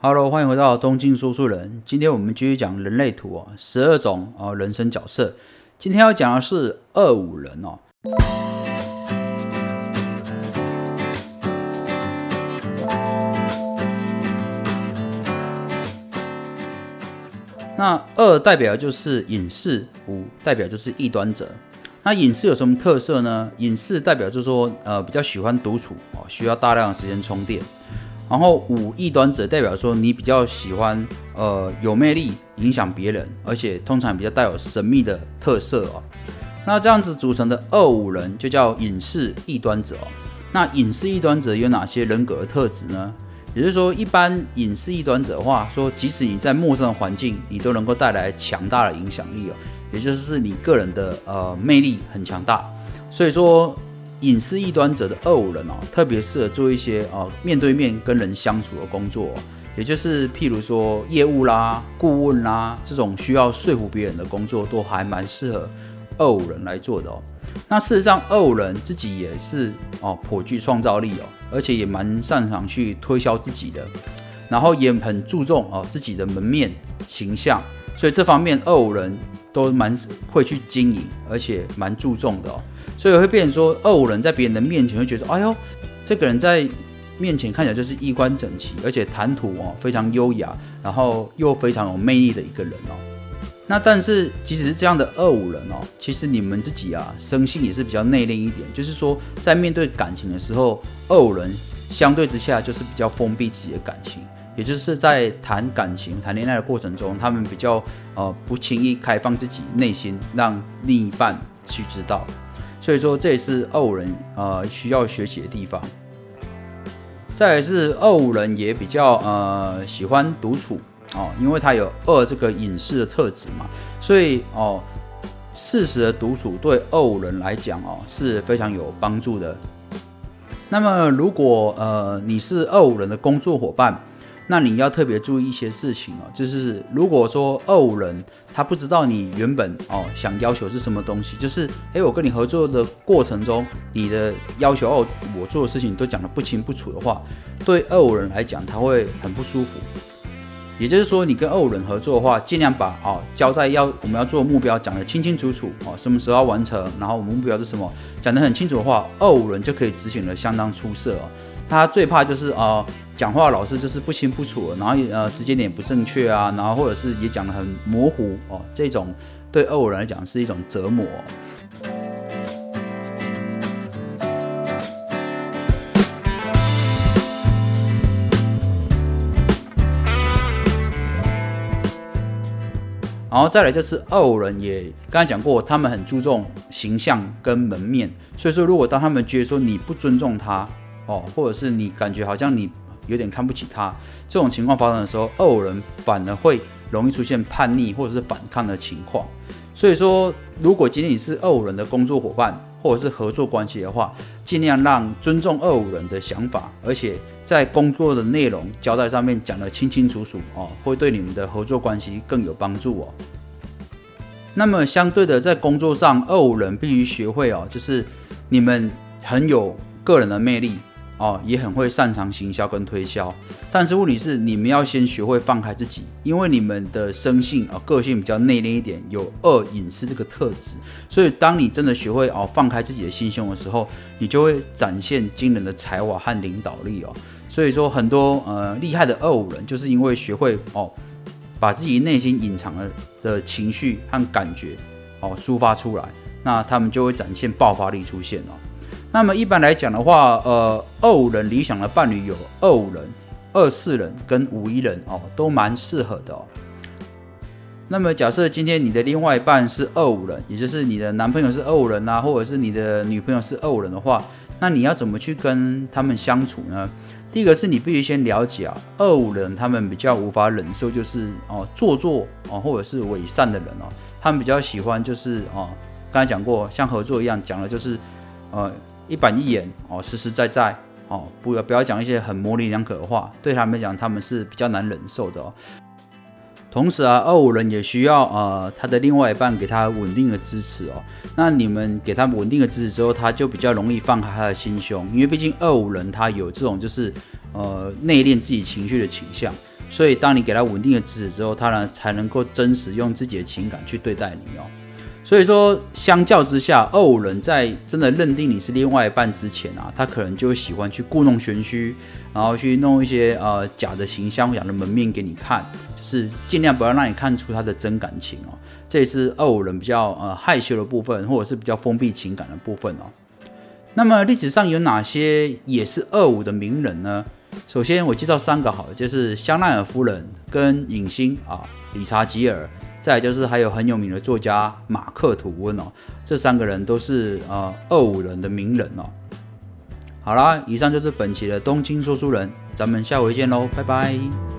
Hello，欢迎回到东京说书人。今天我们继续讲人类图哦，十二种哦人生角色。今天要讲的是二五人哦。那二代表就是隐士，五代表就是异端者。那隐士有什么特色呢？隐士代表就是说，呃，比较喜欢独处哦，需要大量的时间充电。然后五异端者代表说，你比较喜欢呃有魅力，影响别人，而且通常比较带有神秘的特色哦。那这样子组成的二五人就叫隐士异端者哦。那隐士异端者有哪些人格特质呢？也就是说，一般隐士异端者的话说，即使你在陌生的环境，你都能够带来强大的影响力哦。也就是你个人的呃魅力很强大，所以说。隐私异端者的二五人哦，特别适合做一些哦面对面跟人相处的工作，也就是譬如说业务啦、顾问啦这种需要说服别人的工作，都还蛮适合二五人来做的哦。那事实上，二五人自己也是哦颇具创造力哦，而且也蛮擅长去推销自己的，然后也很注重哦自己的门面形象，所以这方面二五人都蛮会去经营，而且蛮注重的哦。所以会变成说，二五人在别人的面前会觉得，哎呦，这个人在面前看起来就是衣冠整齐，而且谈吐哦非常优雅，然后又非常有魅力的一个人哦。那但是即使是这样的二五人哦，其实你们自己啊，生性也是比较内敛一点，就是说在面对感情的时候，二五人相对之下就是比较封闭自己的感情，也就是在谈感情、谈恋爱的过程中，他们比较呃不轻易开放自己内心，让另一半去知道。所以说，这也是二五人呃需要学习的地方。再来是二五人也比较呃喜欢独处哦，因为他有二这个隐士的特质嘛，所以哦适时的独处对二五人来讲哦是非常有帮助的。那么如果呃你是二五人的工作伙伴，那你要特别注意一些事情哦，就是如果说二五人他不知道你原本哦想要求是什么东西，就是诶，我跟你合作的过程中，你的要求哦我做的事情都讲得不清不楚的话，对二五人来讲他会很不舒服。也就是说，你跟二五人合作的话，尽量把哦交代要我们要做的目标讲得清清楚楚哦，什么时候要完成，然后我们目标是什么，讲得很清楚的话，二五人就可以执行的相当出色哦。他最怕就是啊。讲话老是就是不清不楚，然后呃时间点不正确啊，然后或者是也讲的很模糊哦，这种对二人来讲是一种折磨。然后再来就是二五人也刚才讲过，他们很注重形象跟门面，所以说如果当他们觉得说你不尊重他哦，或者是你感觉好像你。有点看不起他，这种情况发生的时候，二五人反而会容易出现叛逆或者是反抗的情况。所以说，如果仅仅是二五人的工作伙伴或者是合作关系的话，尽量让尊重二五人的想法，而且在工作的内容交代上面讲得清清楚楚哦，会对你们的合作关系更有帮助哦。那么相对的，在工作上，二五人必须学会哦，就是你们很有个人的魅力。哦，也很会擅长行销跟推销，但是问题是你们要先学会放开自己，因为你们的生性啊个性比较内敛一点，有二隐私这个特质，所以当你真的学会哦放开自己的心胸的时候，你就会展现惊人的才华和领导力哦。所以说很多呃厉害的二五人就是因为学会哦把自己内心隐藏的的情绪和感觉哦抒发出来，那他们就会展现爆发力出现哦。那么一般来讲的话，呃，二五人理想的伴侣有二五人、二四人跟五一人哦，都蛮适合的哦。那么假设今天你的另外一半是二五人，也就是你的男朋友是二五人啊，或者是你的女朋友是二五人的话，那你要怎么去跟他们相处呢？第一个是你必须先了解啊，二五人他们比较无法忍受就是哦做作哦或者是伪善的人哦，他们比较喜欢就是哦，刚才讲过像合作一样讲的就是呃。一板一眼哦，实实在在哦，不要不要讲一些很模棱两可的话，对他们讲他们是比较难忍受的哦。同时啊，二五人也需要呃他的另外一半给他稳定的支持哦。那你们给他稳定的支持之后，他就比较容易放开他的心胸，因为毕竟二五人他有这种就是呃内敛自己情绪的倾向，所以当你给他稳定的支持之后，他呢才能够真实用自己的情感去对待你哦。所以说，相较之下，二五人在真的认定你是另外一半之前啊，他可能就喜欢去故弄玄虚，然后去弄一些呃假的形象、假的门面给你看，就是尽量不要让你看出他的真感情哦。这也是二五人比较呃害羞的部分，或者是比较封闭情感的部分哦。那么历史上有哪些也是二五的名人呢？首先我介绍三个好，就是香奈儿夫人跟影星啊理查吉尔。再就是还有很有名的作家马克吐温哦，这三个人都是呃二五人的名人哦。好啦，以上就是本期的东京说书人，咱们下回见喽，拜拜。